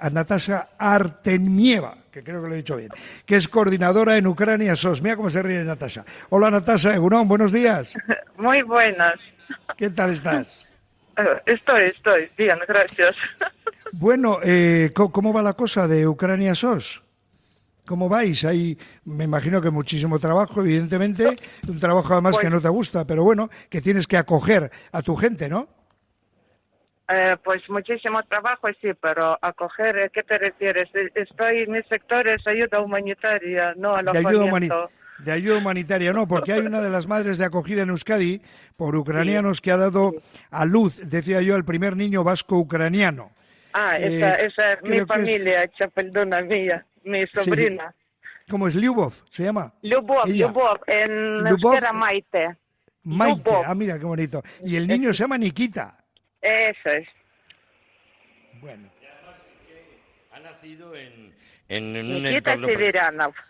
a Natasha Artemieva, que creo que lo he dicho bien, que es coordinadora en Ucrania SOS. Mira cómo se ríe Natasha. Hola Natasha, Egunon, buenos días. Muy buenas. ¿Qué tal estás? Eh, Estoy, estoy. Bien, gracias. Bueno, eh, ¿cómo va la cosa de Ucrania SOS? ¿Cómo vais? Hay, me imagino que muchísimo trabajo, evidentemente, un trabajo además que Pues- no te gusta, pero bueno, que tienes que acoger a tu gente, ¿no? Eh, pues muchísimo trabajo, sí, pero acoger, ¿a ¿qué te refieres? Eh, Estoy, mi sector es ayuda humanitaria, no de ayuda, alojamiento. de ayuda humanitaria, no, porque hay una de las madres de acogida en Euskadi por ucranianos que ha dado a luz, decía yo, al primer niño vasco-ucraniano. Ah, Eh, esa, esa es mi que es- familia, chapeldona mía, mi sobrina. ¿Cómo es? Lyubov, se llama. Lyubov, Ella. Lyubov, en Lyubov, Maite. Maite, Lyubov. ah, mira qué bonito. Y el niño se llama Nikita. Eso es. Bueno, Ha nacido en, en, en un entorno...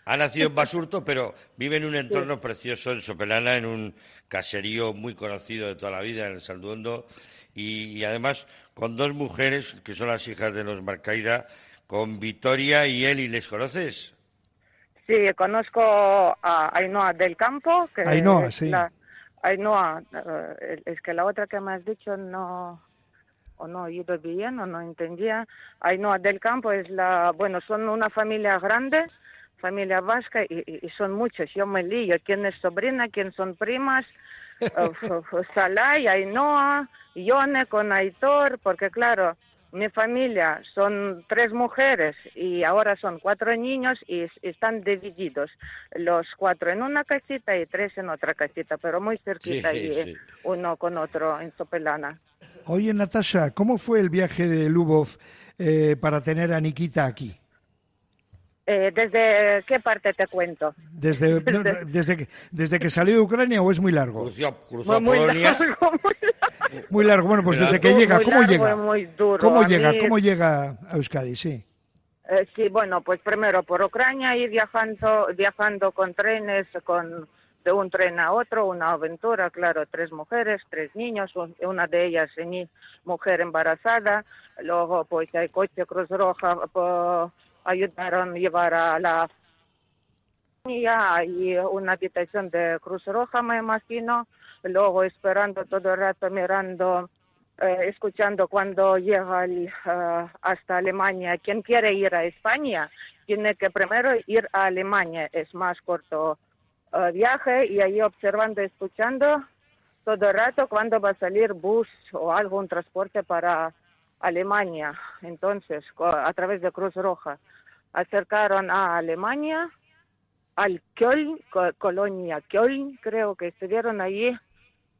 Ha nacido en Basurto, pero vive en un entorno precioso en Sopelana, en un caserío muy conocido de toda la vida, en el Salduondo, y, y además con dos mujeres que son las hijas de los Marcaida, con Victoria y Eli. ¿Les conoces? Sí, conozco a Ainhoa del Campo. Que Ainhoa, sí. la- Ainhoa, eh, es que la otra que me has dicho no, o no he oído bien o no entendía. Ainhoa del Campo es la, bueno, son una familia grande, familia vasca, y, y- son muchos. Yo me lío, quién es sobrina, quién son primas. Salay, Ainhoa, Yone con Aitor, porque claro, mi familia son tres mujeres y ahora son cuatro niños y es- están divididos. Los cuatro en una casita y tres en otra casita, pero muy cerquita Sí, y sí. uno con otro en Sopelana. Oye, Natasha, ¿cómo fue el viaje de Lubov eh, para tener a Nikita aquí? Eh, ¿Desde qué parte te cuento? Desde, no, desde, que, ¿Desde que salió de Ucrania o es muy largo? Cruzó, cruzó a Muy Polonia. largo, muy largo. Muy largo. Bueno, pues Muy desde largo. que llega, Muy ¿cómo largo llega? y muy duro. ¿Cómo A llega? mí- ¿Cómo llega a Euskadi? Sí. Eh, sí, bueno, pues primero por Ucrania y viajando, viajando con trenes, con de un tren a otro, una aventura, claro, tres mujeres, tres niños, un- una de ellas mujer embarazada, luego pues hay coche Cruz Roja, pues, ayudaron a llevar a la familia y una habitación de Cruz Roja, me imagino, luego esperando todo el rato mirando eh, escuchando cuando llega eh, hasta Alemania. Quien quiere ir a España tiene que primero ir a Alemania. Es más corto eh, viaje y ahí observando, escuchando todo el rato cuando va a salir bus o algún transporte para Alemania. Entonces, a través de Cruz Roja, acercaron a Alemania, al Köln, co- colonia Köln, creo que estuvieron allí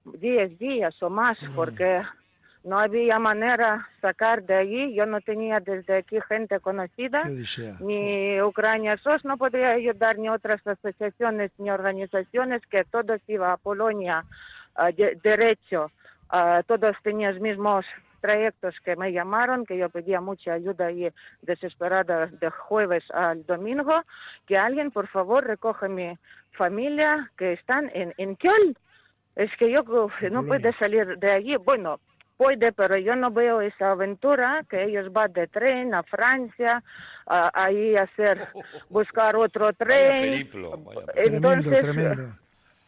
10 días o más, porque no había manera sacar de allí. Yo no tenía desde aquí gente conocida. Odisea. Ni Ucrania SOS no podía ayudar, ni otras asociaciones, ni organizaciones, que todos iban a Polonia ah, de- derecho. Ah, todos tenían mismos trayectos que me llamaron, que yo pedía mucha ayuda y desesperada de jueves al domingo, que alguien por favor recoja mi familia que están en, en Köln. Es que yo uf, no puedo salir de allí. Bueno, puede, pero yo no veo esa aventura que ellos van de tren a Francia, a, ahí hacer, buscar otro Vaya tren. vaya periplo. Tremendo, Entonces, tremendo.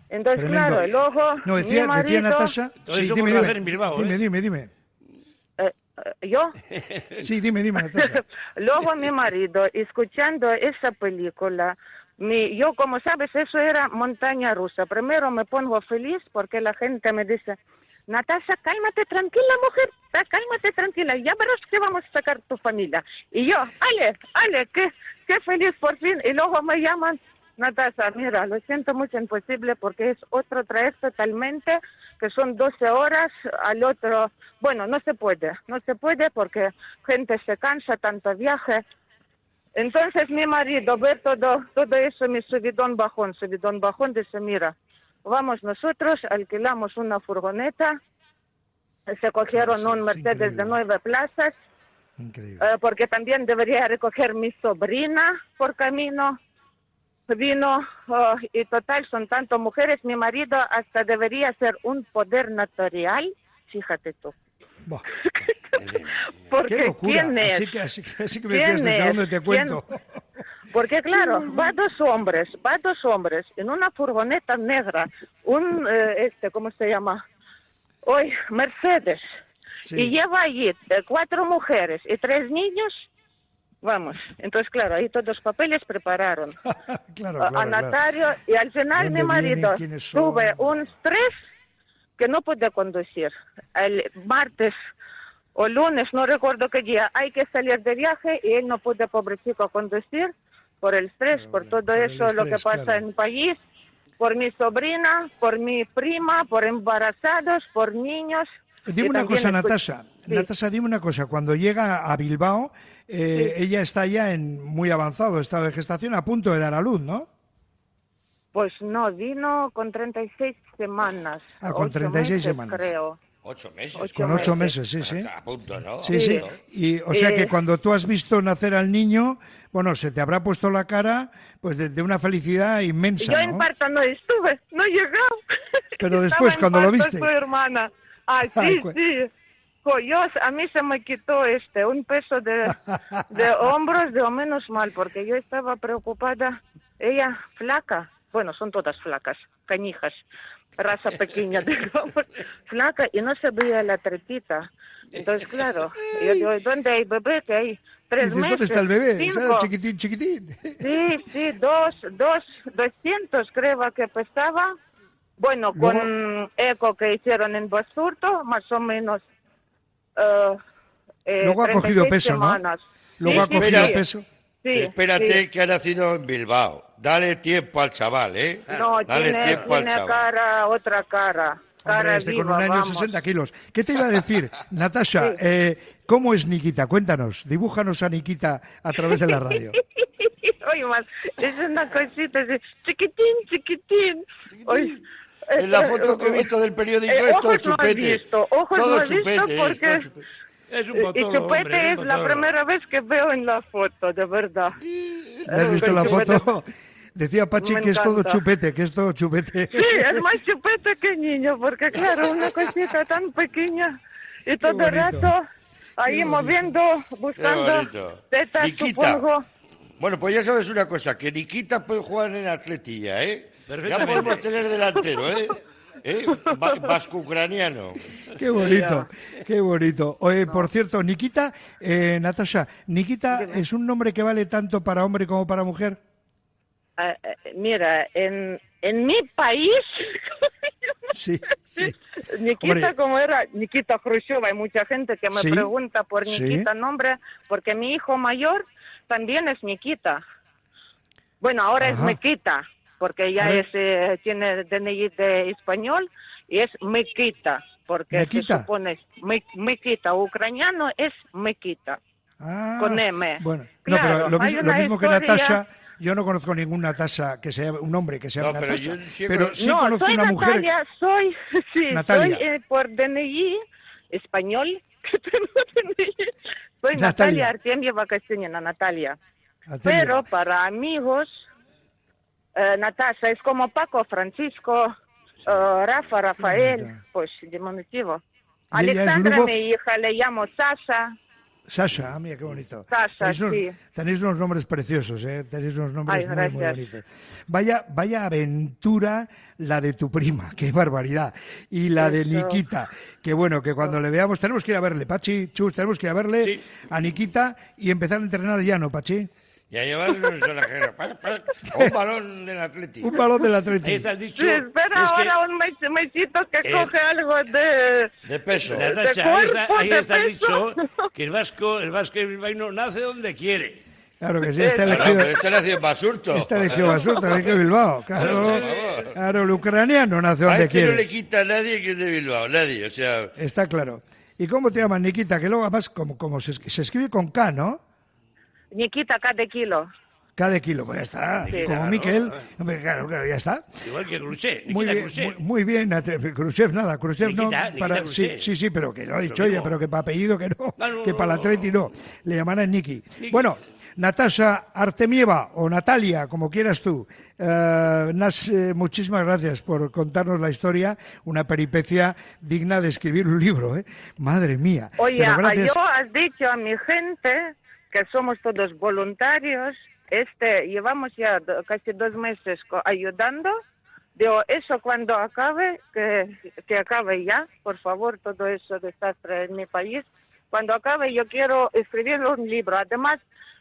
entonces tremendo. claro, y luego No, decía, mi marido, decía Natasha. Bilbao, dime, ¿eh? dime, dime. eh, eh, yo, Sí, dime, dime, luego mi marido, escuchando esa película, mi, yo como sabes, eso era montaña rusa. Primero me pongo feliz porque la gente me dice, Natasha, cálmate tranquila, mujer, cálmate tranquila, ya verás que vamos a sacar tu familia. Y yo, Ale, Ale, qué, qué feliz por fin. Y luego me llaman, Natasha, mira, lo siento mucho, imposible, porque es otro trayecto totalmente, que son 12 horas al otro. Bueno, no se puede, no se puede porque gente se cansa, tanto viaje. Entonces mi marido ve todo, todo eso, mi subidón bajón, subidón bajón, dice, mira, vamos nosotros, alquilamos una furgoneta, se cogieron un es Mercedes de nueve plazas, Increíble. eh, porque también debería recoger mi sobrina por camino. Vino oh, y total son tanto mujeres, mi marido hasta debería ser un poder notarial, fíjate tú. Porque qué locura. ¿quién es? Así que, así, que- así que me ¿Quién decías, ¿desde es? dónde te cuento? Porque claro, va dos hombres, va dos hombres en una furgoneta negra, un, eh, este, ¿cómo se llama? Hoy, Mercedes. Sí. Y lleva allí eh, cuatro mujeres y tres niños. Vamos, entonces claro, ahí todos los papeles prepararon. claro, a- claro, a claro. Natario y al final ¿Dónde mi marido tuve un estrés que no pude conducir. El martes o lunes, no recuerdo qué día, hay que salir de viaje y él no pudo, pobrecito, conducir por el estrés, por todo por el eso, lo que pasa en el país, por mi sobrina, por mi prima, por embarazados, por niños. Dime una cosa, Natasha. Sí. Natasha, dime una cosa. Cuando llega a Bilbao, eh, ella está ya en muy avanzado estado de gestación, a punto de dar a luz, ¿no? Pues no, vino con 36 semanas. Ah, con ocho 36 meses, semanas. Creo. Ocho meses. Ocho Con ocho meses. meses, sí, sí. A punto, ¿no? Sí, sí. Y, o sea que cuando tú has visto nacer al niño, bueno, se te habrá puesto la cara pues de, de una felicidad inmensa, Yo ¿no? en parto no estuve, no he llegado. Pero después, cuando lo viste. Su hermana. Ah, Ay, sí, cu- sí. Yo, a mí se me quitó este, un peso de, de hombros, de o menos mal, porque yo estaba preocupada. Ella flaca, bueno, son todas flacas, canijas, raza pequeña, digamos, flaca, y no se veía la trepita. Entonces, claro, yo digo, ¿dónde hay bebé? Que hay tres dices, meses. ¿dónde está el bebé? chiquitín, chiquitín. Sí, sí, dos, dos, doscientos creo que pesaba. Bueno, con eco que hicieron en Basurto, más o menos. Eh, eh, Luego ha 36 cogido peso, ¿no? semanas. Luego Sí, ha sí, cogido sí. peso. Sí, Espérate sí. que ha nacido en Bilbao. Dale tiempo al chaval, ¿eh? No, Dale tiene, tiempo al tiene chaval. cara, otra cara. Cara Hombre, este con viva, un año vamos. 60 kilos. ¿Qué te iba a decir, Natasha? eh, ¿Cómo es Nikita? Cuéntanos, dibújanos a Nikita a través de la radio. Oye, más, es una cosita así, chiquitín, chiquitín. Oye, En la foto que he visto del periódico eh, es todo ojos no he chupete. visto, ojos todo no he visto chupete, es, todo porque- chupete. Es un Y Chupete hombre, es un la primera vez que veo en la foto, de verdad. ¿Has visto la Chupete. foto? Decía Pachi Me que es todo chupete, que es todo chupete. Sí, es más chupete que niño, porque claro, una cosita tan pequeña y todo el rato ahí moviendo, buscando tetas, supongo. Bueno, pues ya sabes una cosa, que Nikita puede jugar en atletilla, ¿eh? Ya podemos tener delantero, ¿eh? ¿Eh? Va- Vasco-ucraniano. Qué bonito, qué bonito. Oye, por cierto, Nikita, eh, Natasha, ¿Nikita es un nombre que vale tanto para hombre como para mujer? Ah, eh, mira, en, en mi país, Sí, sí. Nikita Hombre. como era Nikita Khrushchev, hay mucha gente que me Sí, pregunta por sí. Nikita nombre, porque mi hijo mayor también es Nikita. Bueno, ahora Ajá. es Mequita, porque ella es, eh, tiene DNI de español y es Mequita, porque ¿Mequita? se supone me, Mequita, ucraniano es Mequita, ah, con M. Bueno, claro, no, pero lo, mismo, lo mismo historia... que Natasha, yo no conozco ningún Natasha que sea un hombre que sea no, Natasha, pero, siempre... pero sí no, conozco soy una Natalia, mujer. Soy, sí, Natalia. soy eh, por DNI español, soy Natalia, Natalia Artemia Vacacionina, Natalia. Pero para amigos eh, Natasha es como Paco, Francisco, eh, Rafa, Rafael, pues diminutivo. ¿Y ella es Alexandra, Lubov? mi hija, le llamo Sasha. Sasha, ah, mira qué bonito. Sasha, tenéis, unos, sí. tenéis unos nombres preciosos, ¿eh? Tenéis unos nombres Ay, muy, muy bonitos. Vaya, vaya aventura la de tu prima, qué barbaridad. Y la de. Nikita, que bueno, que cuando le veamos, tenemos que ir a verle, Pachi, Chus, tenemos que ir a verle Sí. a Nikita y empezar a entrenar ya, ¿no, Pachi? Y a llevarle un sonajero. un balón del Atlético. Un balón del Ahí Atlético. está el dicho. Sí, espera es que- ahora un mes- mesito que Eh, coge algo de... De peso. De ahí está, cuerpo, ahí de está el peso. dicho que el vasco, el vasco bilbaíno nace donde quiere. Claro que sí, está elegido, nació en Basurto. está elegido Basurto, está elegido Bilbao. Claro, claro, el ucraniano nace A donde este no quiere. le quita a nadie que es de Bilbao, nadie. O sea, Está claro. ¿Y cómo te llamas, Nikita? Que luego además, como, como se, se escribe con K, ¿no? Nikita cada kilo. Cada kilo, pues ya está. Sí. Como Claro. Miquel, claro, claro, ya está. Igual que Khrushchev, Muy bien, Khrushchev. muy, muy bien, Khrushchev nada, Khrushchev no, Nikita, para, sí, Khrushchev. sí, sí, pero que lo ha dicho ella, pero que para apellido que no, No, no, que no, para la no, Atleti no. no, le llamarán Niki. Bueno, Natasha Artemieva o Natalia, como quieras tú, eh, Nas, eh, muchísimas gracias por contarnos la historia, una peripecia digna de escribir un libro, ¿eh? Madre mía. Oye, Pero gracias. yo has dicho a mi gente que somos todos voluntarios. Este, llevamos ya casi dos meses ayudando. Digo, eso cuando acabe, que, que acabe ya, por favor, todo eso desastre en mi país. Cuando acabe, yo quiero escribir un libro. Además,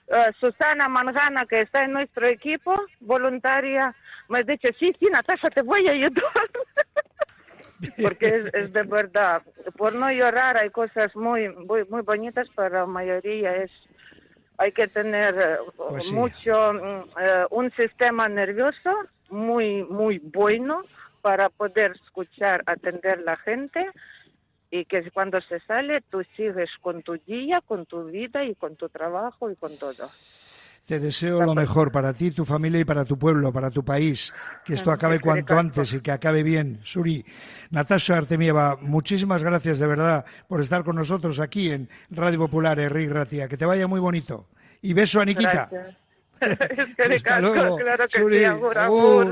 eh, Susana Mangana, que está en nuestro equipo, voluntaria, me ha dicho, sí, sí, Natasha, te voy a ayudar. porque es, es de verdad. Por no llorar hay cosas muy, muy, muy bonitas, pero la mayoría es hay que tener eh, Pues sí. mucho mm, eh, un sistema nervioso muy muy bueno para poder escuchar, atender la gente y que cuando se sale tú sigues con tu día, con tu vida y con tu trabajo y con todo. Te deseo lo mejor para ti, tu familia y para tu pueblo, para tu país. Que esto acabe cuanto antes y que acabe bien. Suri, Natasha Artemieva, muchísimas gracias de verdad por estar con nosotros aquí en Radio Popular, Enrique Ratia. Que te vaya muy bonito. Y beso a Nikita. Gracias. Es que Hasta luego. claro que Suri, sí, agur, agur. agur.